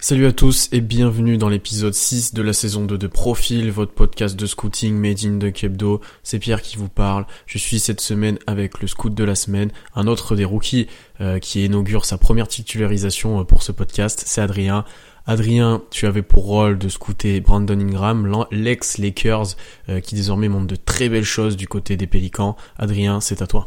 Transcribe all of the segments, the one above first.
Salut à tous et bienvenue dans l'épisode 6 de la saison 2 de Profil, votre podcast de scouting made in de Kebdo. C'est Pierre qui vous parle. Je suis cette semaine avec le scout de la semaine, un autre des rookies euh, qui inaugure sa première titularisation euh, pour ce podcast, c'est Adrien. Adrien, tu avais pour rôle de scouter Brandon Ingram, l'ex-Lakers, euh, qui désormais montre de très belles choses du côté des Pélicans. Adrien, c'est à toi.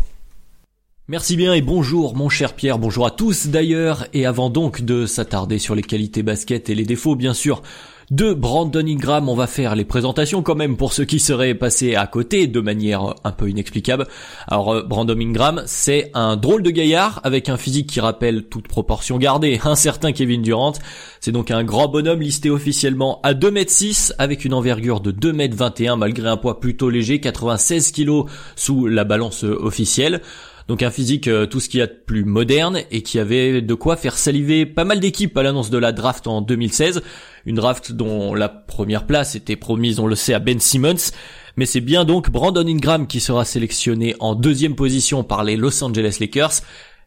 Merci bien et bonjour mon cher Pierre, bonjour à tous d'ailleurs, et avant donc de s'attarder sur les qualités basket et les défauts bien sûr de Brandon Ingram, on va faire les présentations quand même pour ceux qui seraient passés à côté de manière un peu inexplicable. Alors euh, Brandon Ingram, c'est un drôle de gaillard avec un physique qui rappelle toute proportion gardée un certain Kevin Durant. C'est donc un grand bonhomme listé officiellement à 2m6 avec une envergure de 2m21 malgré un poids plutôt léger, 96 kg sous la balance officielle. Donc un physique euh, tout ce qu'il y a de plus moderne et qui avait de quoi faire saliver pas mal d'équipes à l'annonce de la draft en 2016. Une draft dont la première place était promise, on le sait, à Ben Simmons. Mais c'est bien donc Brandon Ingram qui sera sélectionné en deuxième position par les Los Angeles Lakers.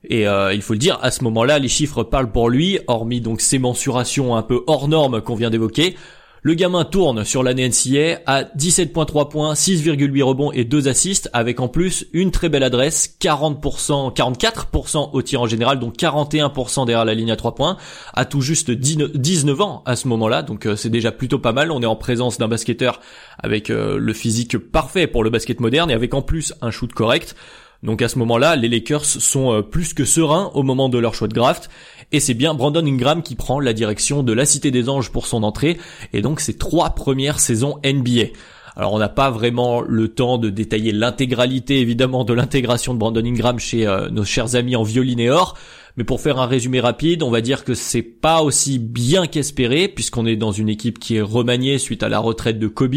Et euh, il faut le dire, à ce moment-là, les chiffres parlent pour lui, hormis donc ces mensurations un peu hors normes qu'on vient d'évoquer. Le gamin tourne sur l'année NCA à 17.3 points, 6,8 rebonds et 2 assists, avec en plus une très belle adresse, 40%, 44% au tir en général, donc 41% derrière la ligne à 3 points, à tout juste 19 ans à ce moment-là, donc euh, c'est déjà plutôt pas mal. On est en présence d'un basketteur avec euh, le physique parfait pour le basket moderne et avec en plus un shoot correct. Donc à ce moment-là, les Lakers sont euh, plus que sereins au moment de leur choix de draft. Et c'est bien Brandon Ingram qui prend la direction de la Cité des Anges pour son entrée. Et donc ses trois premières saisons NBA. Alors on n'a pas vraiment le temps de détailler l'intégralité évidemment de l'intégration de Brandon Ingram chez euh, nos chers amis en violinéor. Mais pour faire un résumé rapide, on va dire que c'est pas aussi bien qu'espéré puisqu'on est dans une équipe qui est remaniée suite à la retraite de Kobe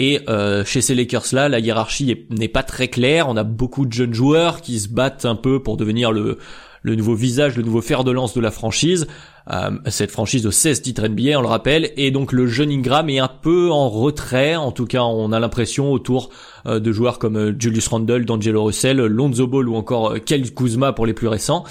et euh, chez ces Lakers-là, la hiérarchie n'est pas très claire. On a beaucoup de jeunes joueurs qui se battent un peu pour devenir le, le nouveau visage, le nouveau fer de lance de la franchise. Euh, cette franchise de 16 titres NBA, on le rappelle. Et donc le jeune Ingram est un peu en retrait. En tout cas, on a l'impression autour euh, de joueurs comme Julius Randle, D'Angelo Russell, Lonzo Ball ou encore Kel Kuzma pour les plus récents.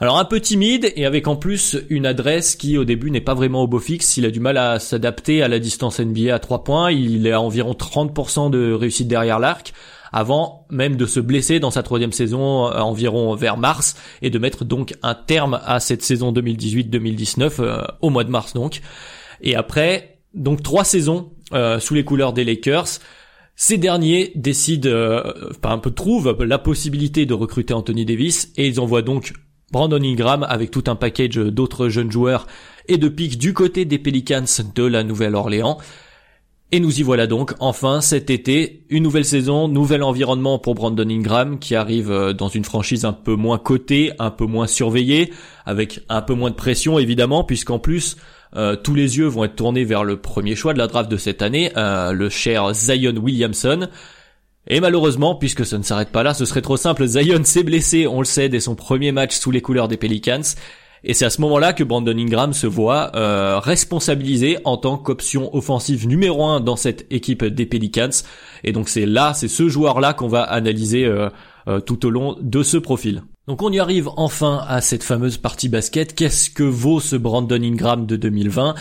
Alors un peu timide et avec en plus une adresse qui au début n'est pas vraiment au beau fixe, il a du mal à s'adapter à la distance NBA à 3 points, il est à environ 30% de réussite derrière l'arc, avant même de se blesser dans sa troisième saison euh, environ vers mars et de mettre donc un terme à cette saison 2018-2019 euh, au mois de mars donc. Et après donc trois saisons euh, sous les couleurs des Lakers. Ces derniers décident, enfin un peu trouvent la possibilité de recruter Anthony Davis et ils envoient donc Brandon Ingram avec tout un package d'autres jeunes joueurs et de pics du côté des Pelicans de la Nouvelle-Orléans. Et nous y voilà donc, enfin cet été, une nouvelle saison, nouvel environnement pour Brandon Ingram qui arrive euh, dans une franchise un peu moins cotée, un peu moins surveillée, avec un peu moins de pression évidemment, puisqu'en plus euh, tous les yeux vont être tournés vers le premier choix de la draft de cette année, euh, le cher Zion Williamson, et malheureusement, puisque ça ne s'arrête pas là, ce serait trop simple, Zion s'est blessé, on le sait, dès son premier match sous les couleurs des Pelicans. Et c'est à ce moment-là que Brandon Ingram se voit euh, responsabilisé en tant qu'option offensive numéro un dans cette équipe des Pelicans. Et donc c'est là, c'est ce joueur-là qu'on va analyser euh, euh, tout au long de ce profil. Donc on y arrive enfin à cette fameuse partie basket. Qu'est-ce que vaut ce Brandon Ingram de 2020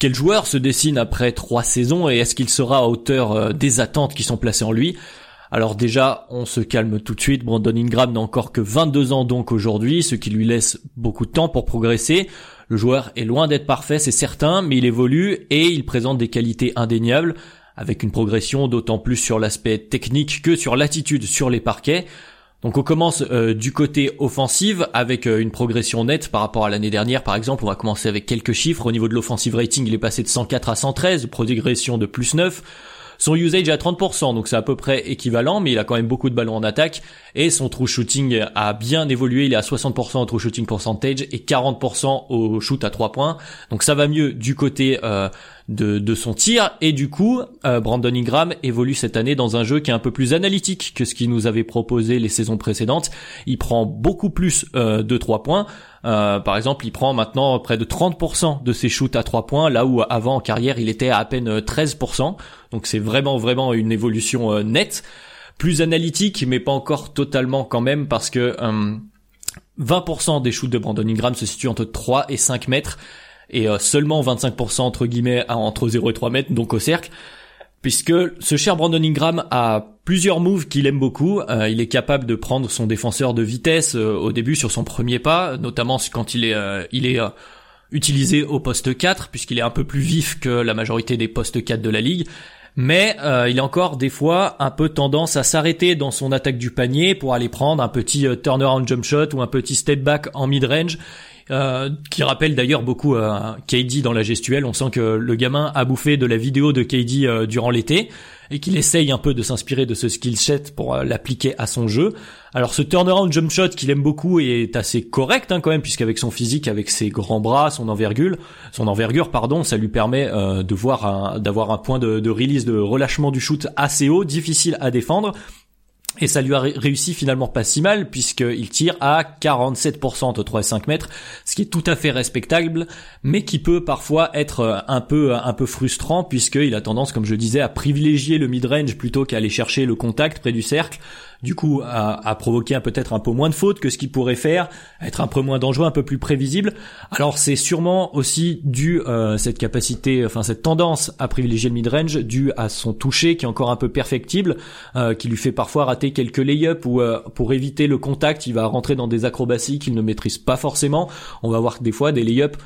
quel joueur se dessine après trois saisons et est-ce qu'il sera à hauteur des attentes qui sont placées en lui? Alors déjà, on se calme tout de suite. Brandon Ingram n'a encore que 22 ans donc aujourd'hui, ce qui lui laisse beaucoup de temps pour progresser. Le joueur est loin d'être parfait, c'est certain, mais il évolue et il présente des qualités indéniables, avec une progression d'autant plus sur l'aspect technique que sur l'attitude sur les parquets. Donc on commence euh, du côté offensive avec euh, une progression nette par rapport à l'année dernière par exemple. On va commencer avec quelques chiffres. Au niveau de l'offensive rating, il est passé de 104 à 113, progression de plus 9. Son usage est à 30%, donc c'est à peu près équivalent, mais il a quand même beaucoup de ballons en attaque. Et son true shooting a bien évolué, il est à 60% au true shooting percentage et 40% au shoot à 3 points. Donc ça va mieux du côté euh, de, de, son tir. Et du coup, euh, Brandon Ingram évolue cette année dans un jeu qui est un peu plus analytique que ce qu'il nous avait proposé les saisons précédentes. Il prend beaucoup plus euh, de 3 points. Euh, par exemple, il prend maintenant près de 30% de ses shoots à 3 points, là où avant en carrière il était à peine 13%. Donc c'est vraiment vraiment une évolution euh, nette, plus analytique, mais pas encore totalement quand même parce que 20% euh, des shoots de Brandon Ingram se situent entre 3 et 5 mètres et seulement 25% entre guillemets entre 0 et 3 mètres, donc au cercle puisque ce cher Brandon Ingram a plusieurs moves qu'il aime beaucoup. Euh, il est capable de prendre son défenseur de vitesse euh, au début sur son premier pas, notamment quand il est, euh, il est utilisé au poste 4, puisqu'il est un peu plus vif que la majorité des postes 4 de la ligue. Mais il a encore des fois un peu tendance à s'arrêter dans son attaque du panier pour aller prendre un petit turnaround jump shot ou un petit step back en mid-range euh, qui rappelle d'ailleurs beaucoup euh, KD dans la gestuelle. On sent que le gamin a bouffé de la vidéo de KD euh, durant l'été et qu'il essaye un peu de s'inspirer de ce skill set pour l'appliquer à son jeu. Alors ce turnaround jump shot qu'il aime beaucoup est assez correct hein, quand même puisqu'avec son physique, avec ses grands bras, son envergure, son envergure pardon, ça lui permet de voir d'avoir un point de, de release de relâchement du shoot assez haut, difficile à défendre et ça lui a réussi finalement pas si mal puisqu'il tire à 47% entre 3 et 5 mètres, ce qui est tout à fait respectable, mais qui peut parfois être euh, un peu un peu frustrant puisqu'il a tendance, comme je disais, à privilégier le mid-range plutôt qu'à aller chercher le contact près du cercle du coup à, à provoquer peut-être un peu moins de fautes que ce qu'il pourrait faire, être un peu moins dangereux, un peu plus prévisible. Alors c'est sûrement aussi dû euh, cette capacité, enfin cette tendance à privilégier le mid-range, dû à son toucher qui est encore un peu perfectible, euh, qui lui fait parfois rater quelques lay-ups ou euh, pour éviter le contact, il va rentrer dans des acrobaties qu'il ne maîtrise pas forcément. On va voir des fois des lay-ups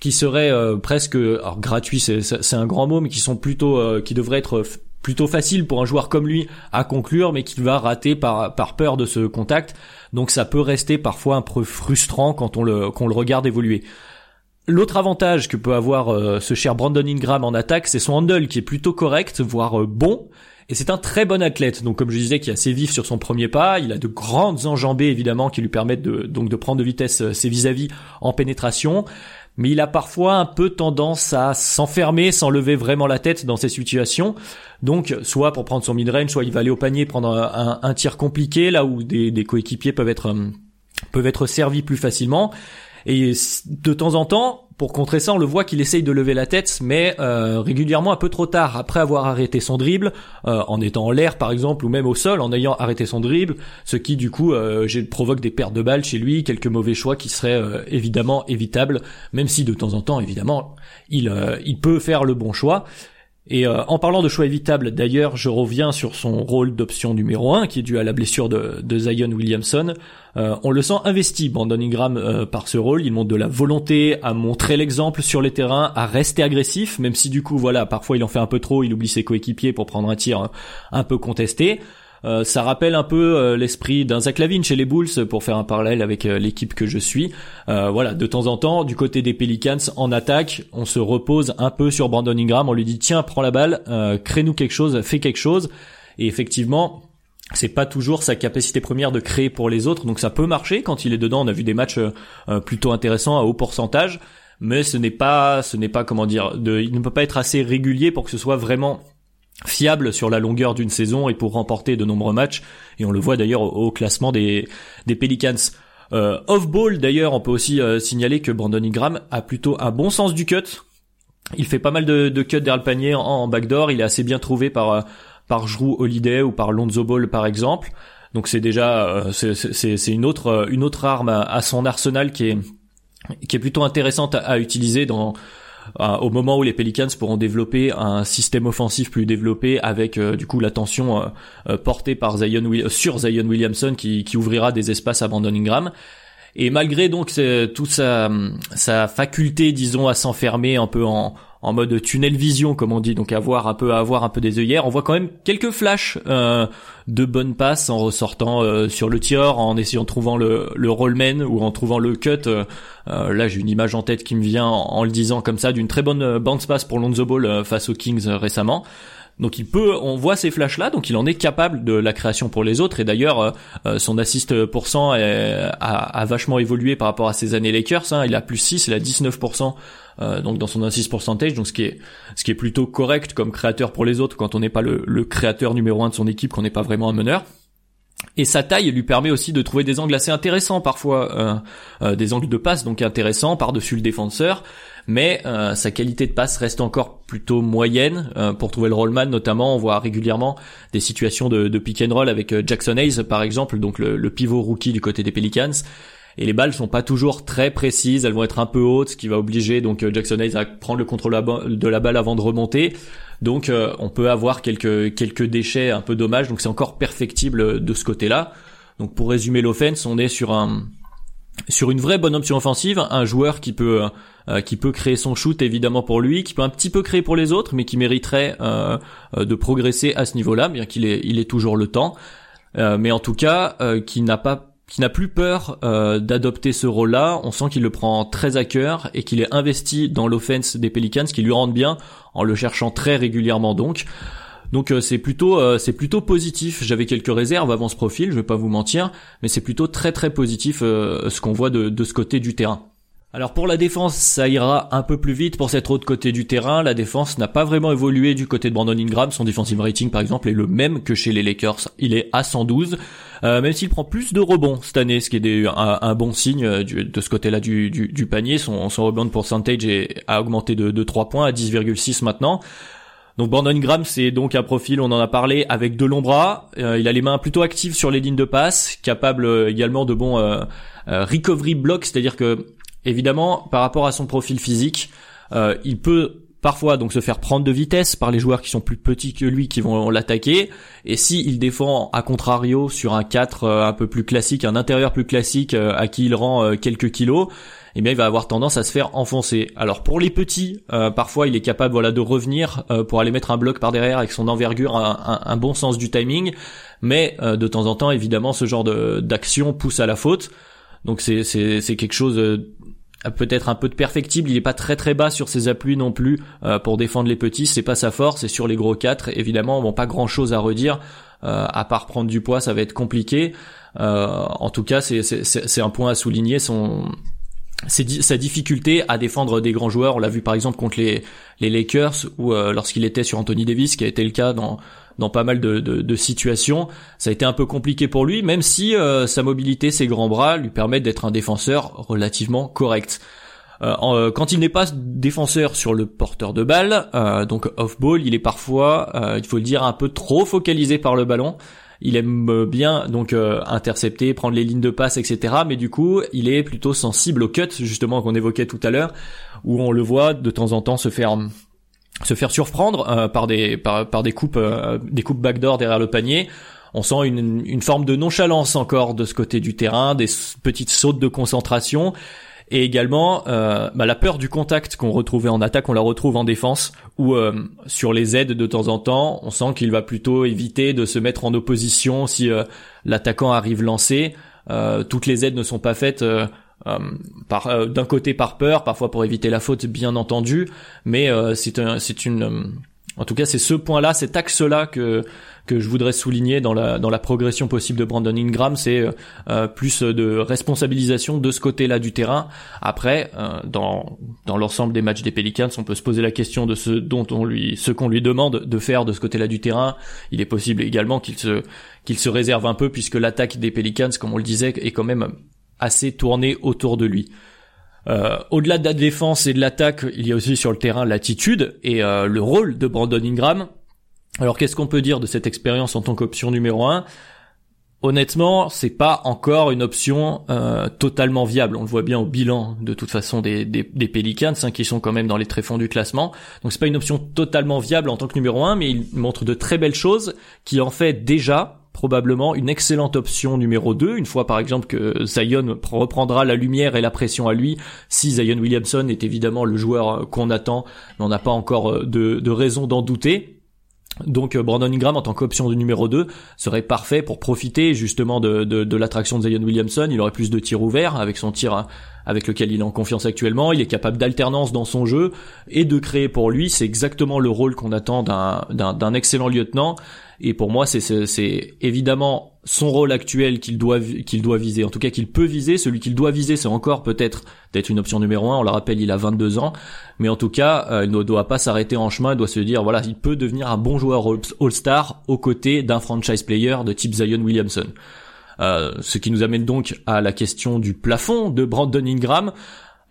qui seraient euh, presque gratuits c'est un grand mot mais qui sont plutôt euh, qui devraient être plutôt facile pour un joueur comme lui à conclure, mais qui va rater par, peur de ce contact. Donc ça peut rester parfois un peu frustrant quand on le, regarde évoluer. L'autre avantage que peut avoir ce cher Brandon Ingram en attaque, c'est son handle qui est plutôt correct, voire bon. Et c'est un très bon athlète. Donc comme je disais, qui est assez vif sur son premier pas. Il a de grandes enjambées évidemment qui lui permettent de, donc de prendre de vitesse euh, ses vis-à-vis en pénétration mais il a parfois un peu tendance à s'enfermer sans lever vraiment la tête dans ces situations. Donc, soit pour prendre son mid-range, soit il va aller au panier prendre un, tir compliqué, là où des, des coéquipiers peuvent être euh, peuvent être servis plus facilement. Et de temps en temps, pour contrer ça, on le voit qu'il essaye de lever la tête, mais euh, régulièrement un peu trop tard, après avoir arrêté son dribble, euh, en étant en l'air par exemple, ou même au sol, en ayant arrêté son dribble, ce qui du coup euh, provoque des pertes de balles chez lui, quelques mauvais choix qui seraient évidemment évitables, même si de temps en temps, évidemment, il, il peut faire le bon choix. Et euh, en parlant de choix évitables, d'ailleurs, je reviens sur son rôle d'option numéro 1, qui est dû à la blessure de, de Zion Williamson. Euh, on le sent investi, Brandon Ingram, euh, par ce rôle. Il montre de la volonté à montrer l'exemple sur les terrains, à rester agressif, même si du coup, voilà, parfois il en fait un peu trop, il oublie ses coéquipiers pour prendre un tir un peu contesté. Euh, ça rappelle un peu euh, l'esprit d'un Zach Lavine chez les Bulls pour faire un parallèle avec euh, l'équipe que je suis. voilà, de temps en temps, du côté des Pelicans en attaque, on se repose un peu sur Brandon Ingram, on lui dit tiens, prends la balle, crée-nous quelque chose, fais quelque chose. Et effectivement, c'est pas toujours sa capacité première de créer pour les autres, donc ça peut marcher quand il est dedans. On a vu des matchs plutôt intéressants à haut pourcentage, mais ce n'est pas, ce n'est pas comment dire, il ne peut pas être assez régulier pour que ce soit vraiment fiable sur la longueur d'une saison et pour remporter de nombreux matchs. Et on le voit d'ailleurs au, classement des, des Pelicans. Euh, Off-ball d'ailleurs, on peut aussi euh, signaler que Brandon Ingram a plutôt un bon sens du cut. Il fait pas mal de, de cuts derrière le panier en, backdoor. Il est assez bien trouvé par euh, par Drew Holiday ou par Lonzo Ball par exemple. Donc c'est déjà euh, c'est une autre une autre arme à, son arsenal qui est qui est plutôt intéressante à utiliser dans euh, au moment où les Pelicans pourront développer un système offensif plus développé avec euh, du coup l'attention euh, portée par Zion sur Zion Williamson qui, qui ouvrira des espaces à Brandon Ingram. Et malgré donc toute sa, sa faculté, disons, à s'enfermer un peu en, en mode tunnel vision comme on dit donc avoir un peu avoir un peu des œillères. On voit quand même quelques flashs euh, de bonnes passes en ressortant euh, sur le tir en essayant de trouver le, le rollman ou en trouvant le cut. Euh, là j'ai une image en tête qui me vient en, le disant comme ça d'une très bonne bounce pass pour Lonzo Ball face aux Kings récemment Donc il peut, on voit ces flashs là, donc il en est capable de la création pour les autres. Et d'ailleurs, euh, son assist pourcent a, a, vachement évolué par rapport à ses années Lakers. Hein. Il a plus 6, il a 19% euh, donc dans son assist percentage, donc ce qui est ce qui est plutôt correct comme créateur pour les autres quand on n'est pas le, créateur numéro un de son équipe, qu'on n'est pas vraiment un meneur. Et sa taille lui permet aussi de trouver des angles assez intéressants parfois, euh, euh, des angles de passe donc intéressants par-dessus le défenseur, mais euh, sa qualité de passe reste encore plutôt moyenne. pour trouver le rollman notamment, on voit régulièrement des situations de, de pick and roll avec Jackson Hayes par exemple, donc le, le, pivot rookie du côté des Pelicans. Et les balles sont pas toujours très précises, elles vont être un peu hautes, ce qui va obliger donc Jackson Hayes à prendre le contrôle de la balle avant de remonter. Donc euh, on peut avoir quelques quelques déchets un peu dommages. Donc c'est encore perfectible de ce côté-là. Donc pour résumer l'offense, on est sur un sur une vraie bonne option offensive, un joueur qui peut euh, qui peut créer son shoot évidemment pour lui, qui peut un petit peu créer pour les autres, mais qui mériterait euh, de progresser à ce niveau-là, bien qu'il ait toujours le temps. mais en tout cas, qui n'a pas qui n'a plus peur euh, d'adopter ce rôle-là. On sent qu'il le prend très à cœur et qu'il est investi dans l'offense des Pelicans, qui lui rendent bien en le cherchant très régulièrement donc. Donc euh, c'est plutôt euh, c'est plutôt positif. J'avais quelques réserves avant ce profil, je vais pas vous mentir, mais c'est plutôt très très positif ce qu'on voit de ce côté du terrain. Alors pour la défense, ça ira un peu plus vite pour cette autre côté du terrain. La défense n'a pas vraiment évolué du côté de Brandon Ingram. Son defensive rating par exemple est le même que chez les Lakers. Il est à 112. Euh, même s'il prend plus de rebonds cette année, ce qui est un, bon signe euh, de ce côté-là du, panier. Son, rebound percentage a augmenté de, de 3 points à 10,6 maintenant. Donc Brandon Ingram, c'est donc un profil, on en a parlé, avec de longs bras. Euh, il a les mains plutôt actives sur les lignes de passe, capable également de bons recovery blocks, c'est-à-dire que Évidemment, par rapport à son profil physique, euh, il peut parfois donc se faire prendre de vitesse par les joueurs qui sont plus petits que lui qui vont l'attaquer et si il défend à contrario sur un 4 euh, un peu plus classique, un intérieur plus classique euh, à qui il rend quelques kilos, eh bien il va avoir tendance à se faire enfoncer. Alors pour les petits, parfois il est capable voilà de revenir pour aller mettre un bloc par derrière avec son envergure, un, bon sens du timing, mais de temps en temps évidemment ce genre d'action pousse à la faute. Donc c'est quelque chose peut-être un peu de perfectible, il est pas très très bas sur ses appuis non plus euh, pour défendre les petits, c'est pas sa force, et sur les gros 4, évidemment, bon pas grand chose à redire, euh, à part prendre du poids, ça va être compliqué. Euh, en tout cas, c'est un point à souligner, son sa difficulté à défendre des grands joueurs, on l'a vu par exemple contre les, Lakers ou lorsqu'il était sur Anthony Davis, qui a été le cas dans pas mal de, de, situations. Ça a été un peu compliqué pour lui, même si euh, sa mobilité, ses grands bras lui permettent d'être un défenseur relativement correct. Euh, euh, quand il n'est pas défenseur sur le porteur de balle, donc off-ball, il est parfois, il faut le dire, un peu trop focalisé par le ballon. Il aime bien donc intercepter, prendre les lignes de passe, etc. Mais du coup, il est plutôt sensible au cut, justement qu'on évoquait tout à l'heure, où on le voit de temps en temps se faire se faire surprendre euh, par des par, des coupes euh, des coupes backdoor derrière le panier. On sent une, une forme de nonchalance encore de ce côté du terrain, des petites sautes de concentration et également euh, bah, la peur du contact qu'on retrouvait en attaque, on la retrouve en défense ou sur les aides de temps en temps, on sent qu'il va plutôt éviter de se mettre en opposition si l'attaquant arrive lancé. toutes les aides ne sont pas faites euh, par euh, d'un côté par peur, parfois pour éviter la faute, bien entendu, mais euh, c'est un, c'est une en tout cas, c'est ce point-là, cet axe-là que que je voudrais souligner dans la dans la progression possible de Brandon Ingram, c'est plus de responsabilisation de ce côté-là du terrain. Après, dans dans l'ensemble des matchs des Pelicans, on peut se poser la question de ce dont on lui ce qu'on lui demande de faire de ce côté-là du terrain. Il est possible également qu'il se qu'il se réserve un peu puisque l'attaque des Pelicans, comme on le disait, est quand même assez tourné autour de lui. Euh, au-delà de la défense et de l'attaque, il y a aussi sur le terrain l'attitude et euh, le rôle de Brandon Ingram. Alors qu'est-ce qu'on peut dire de cette expérience en tant qu'option numéro 1 Honnêtement, c'est pas encore une option euh, totalement viable. On le voit bien au bilan de toute façon des, des, des Pelicans, hein, qui sont quand même dans les tréfonds du classement. Donc c'est pas une option totalement viable en tant que numéro 1, mais il montre de très belles choses qui en fait déjà probablement une excellente option numéro 2, une fois par exemple que Zion reprendra la lumière et la pression à lui, si Zion Williamson est évidemment le joueur qu'on attend, mais on n'a pas encore euh, de, de raison d'en douter. Donc euh, Brandon Ingram en tant qu'option de numéro 2 serait parfait pour profiter justement de, de, de l'attraction de Zion Williamson. Il aurait plus de tirs ouverts avec son tir avec lequel il est en confiance actuellement. Il est capable d'alternance dans son jeu et de créer pour lui. C'est exactement le rôle qu'on attend d'un, excellent lieutenant. Et pour moi, c'est, c'est, évidemment son rôle actuel qu'il doit, qu'il doit viser. En tout cas, qu'il peut viser. Celui qu'il doit viser, c'est encore peut-être d'être une option numéro un. On le rappelle, il a 22 ans. Mais en tout cas, euh, il ne doit pas s'arrêter en chemin. Il doit se dire, voilà, il peut devenir un bon joueur All-Star aux côtés d'un franchise player de type Zion Williamson. Euh, ce qui nous amène donc à la question du plafond de Brandon Ingram.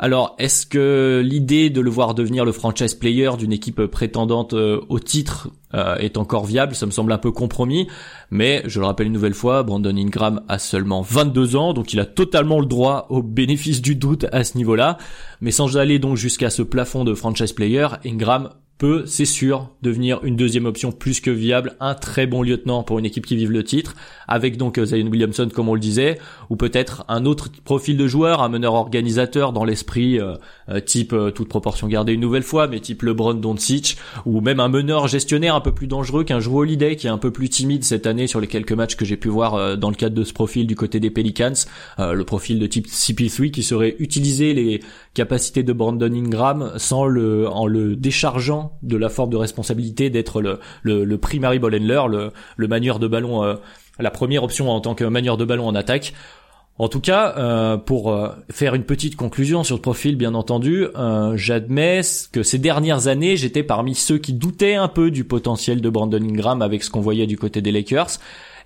Alors, est-ce que l'idée de le voir devenir le franchise player d'une équipe prétendante euh, au titre euh, est encore viable? Ça me semble un peu compromis, mais je le rappelle une nouvelle fois, Brandon Ingram a seulement 22 ans, donc il a totalement le droit au bénéfice du doute à ce niveau-là. Mais sans aller donc jusqu'à ce plafond de franchise player, Ingram peut, c'est sûr, devenir une deuxième option plus que viable, un très bon lieutenant pour une équipe qui vive le titre, avec donc euh, Zion Williamson comme on le disait, ou peut-être un autre profil de joueur, un meneur organisateur dans l'esprit euh, type toute proportion gardée une nouvelle fois, mais type LeBron Doncic, ou même un meneur gestionnaire un peu plus dangereux qu'un joueur Holiday qui est un peu plus timide cette année sur les quelques matchs que j'ai pu voir dans le cadre de ce profil du côté des Pelicans, le profil de type CP3 qui serait utiliser les capacités de Brandon Ingram sans le en le déchargeant de la forme de responsabilité d'être le, le, primary ball handler, le, le manieur de ballon, euh, la première option en tant que manieur de ballon en attaque. En tout cas, euh, pour euh, faire une petite conclusion sur le profil, bien entendu, j'admets que ces dernières années, j'étais parmi ceux qui doutaient un peu du potentiel de Brandon Ingram avec ce qu'on voyait du côté des Lakers.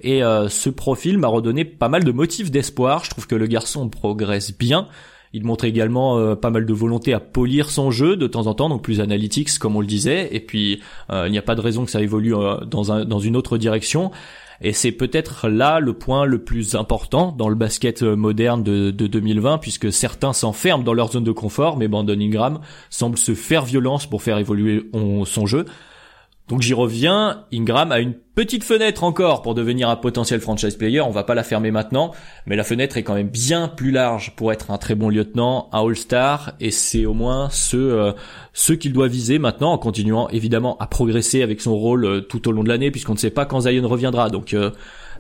Et ce profil m'a redonné pas mal de motifs d'espoir. Je trouve que le garçon progresse bien. Il montre également euh, pas mal de volonté à polir son jeu de temps en temps, donc plus analytics comme on le disait. Et puis euh, il n'y a pas de raison que ça évolue euh, dans une autre direction. Et c'est peut-être là le point le plus important dans le basket moderne de, de 2020, puisque certains s'enferment dans leur zone de confort, mais Brandon Ingram semble se faire violence pour faire évoluer son jeu. Donc j'y reviens, Ingram a une petite fenêtre encore pour devenir un potentiel franchise player, on va pas la fermer maintenant, mais la fenêtre est quand même bien plus large pour être un très bon lieutenant, un All-Star, et c'est au moins ce, euh, ce qu'il doit viser maintenant en continuant évidemment à progresser avec son rôle euh, tout au long de l'année puisqu'on ne sait pas quand Zion reviendra. Donc euh,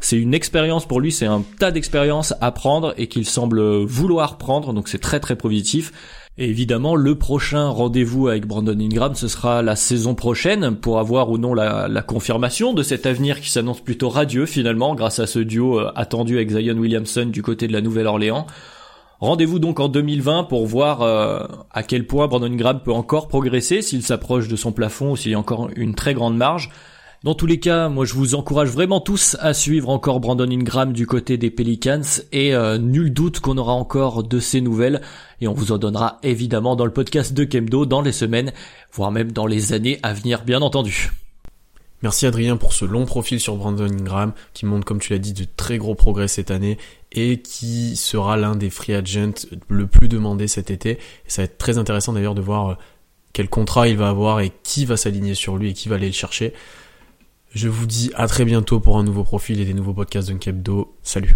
c'est une expérience pour lui, c'est un tas d'expériences à prendre et qu'il semble vouloir prendre, donc c'est très très positif. Évidemment, le prochain rendez-vous avec Brandon Ingram, ce sera la saison prochaine pour avoir ou non la, confirmation de cet avenir qui s'annonce plutôt radieux finalement grâce à ce duo euh, attendu avec Zion Williamson du côté de la Nouvelle-Orléans. Rendez-vous donc en 2020 pour voir euh, à quel point Brandon Ingram peut encore progresser s'il s'approche de son plafond ou s'il y a encore une très grande marge. Dans tous les cas, moi je vous encourage vraiment tous à suivre encore Brandon Ingram du côté des Pelicans et euh, nul doute qu'on aura encore de ces nouvelles et on vous en donnera évidemment dans le podcast de Kemdo dans les semaines, voire même dans les années à venir bien entendu. Merci Adrien pour ce long profil sur Brandon Ingram qui montre comme tu l'as dit de très gros progrès cette année et qui sera l'un des free agents le plus demandé cet été. Ça va être très intéressant d'ailleurs de voir euh, quel contrat il va avoir et qui va s'aligner sur lui et qui va aller le chercher. Je vous dis à très bientôt pour un nouveau profil et des nouveaux podcasts d'Unkebdo. Salut.